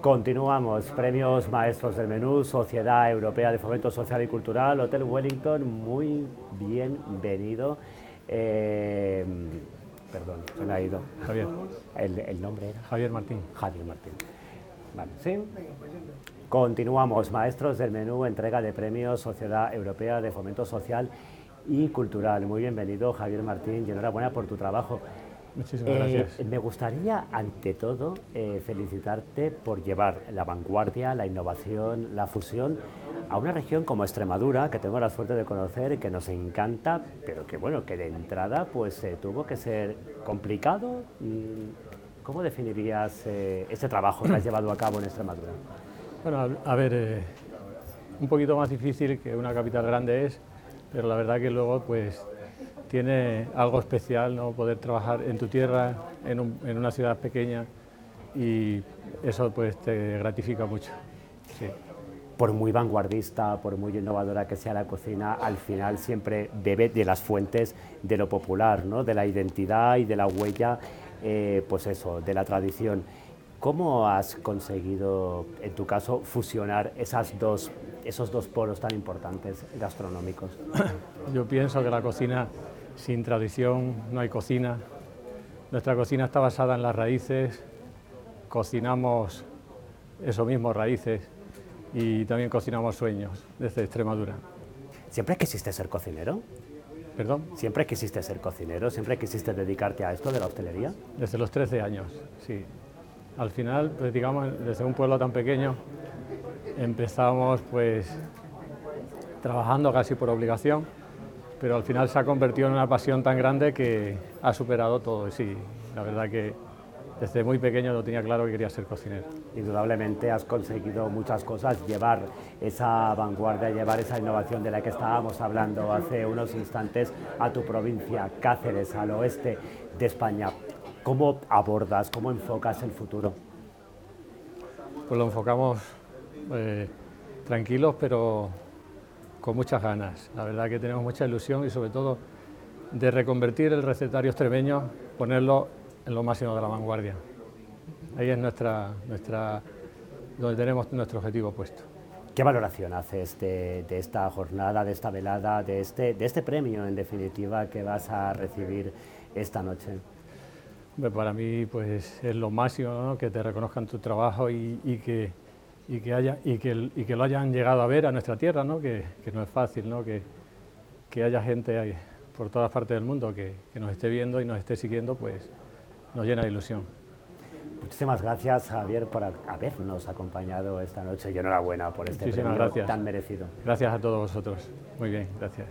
Continuamos, premios maestros del menú, Sociedad Europea de Fomento Social y Cultural, Hotel Wellington, muy bienvenido. Eh, perdón, se me ha ido. Javier. El, el nombre era Javier Martín. Javier Martín. Vale, ¿sí? Continuamos, maestros del menú, entrega de premios Sociedad Europea de Fomento Social y Cultural. Muy bienvenido, Javier Martín, y enhorabuena por tu trabajo. Muchísimas Eh, gracias. me gustaría, ante todo, eh, felicitarte por llevar la vanguardia, la innovación, la fusión a una región como Extremadura, que tengo la suerte de conocer que nos encanta, pero que bueno, que de entrada pues eh, tuvo que ser complicado. Mm, ¿Cómo definirías eh, este trabajo que has llevado a cabo en Extremadura? Bueno, a, a ver, eh, un poquito más difícil que una capital grande es, pero la verdad que luego pues tiene algo especial, ¿no? Poder trabajar en tu tierra, en, un- en una ciudad pequeña y eso pues te gratifica mucho. Sí. por muy vanguardista, por muy innovadora que sea la cocina, al final siempre bebe de las fuentes de lo popular, ¿no? de la identidad y de la huella, eh, pues eso, de la tradición. ¿Cómo has conseguido, en tu caso, fusionar esas dos, esos dos polos tan importantes gastronómicos? Yo pienso que la cocina sin tradición no hay cocina. Nuestra cocina está basada en las raíces, cocinamos eso mismo, raíces, y también cocinamos sueños desde Extremadura. ¿Siempre quisiste ser cocinero? ¿Perdón? ¿Siempre quisiste ser cocinero? ¿Siempre quisiste dedicarte a esto de la hostelería? Desde los 13 años, sí. Al final, pues digamos, desde un pueblo tan pequeño, empezamos pues trabajando casi por obligación, pero al final se ha convertido en una pasión tan grande que ha superado todo. Y sí, la verdad que desde muy pequeño lo tenía claro que quería ser cocinero. Indudablemente has conseguido muchas cosas, llevar esa vanguardia, llevar esa innovación de la que estábamos hablando hace unos instantes a tu provincia, Cáceres, al oeste de España. ¿Cómo abordas, cómo enfocas el futuro? Pues lo enfocamos eh, tranquilos, pero con muchas ganas. La verdad que tenemos mucha ilusión y sobre todo de reconvertir el recetario extremeño, ponerlo en lo máximo de la vanguardia. Ahí es nuestra, nuestra, donde tenemos nuestro objetivo puesto. ¿Qué valoración haces de, de esta jornada, de esta velada, de este, de este premio, en definitiva, que vas a recibir esta noche? Para mí pues, es lo máximo ¿no? que te reconozcan tu trabajo y, y que, y, que haya, y, que, y que lo hayan llegado a ver a nuestra tierra, ¿no? Que, que no es fácil, ¿no? Que, que haya gente ahí por todas partes del mundo que, que nos esté viendo y nos esté siguiendo, pues nos llena de ilusión. Muchísimas gracias, Javier, por ha- habernos acompañado esta noche y enhorabuena por este Muchísimas premio gracias. tan merecido. Gracias a todos vosotros. Muy bien, gracias.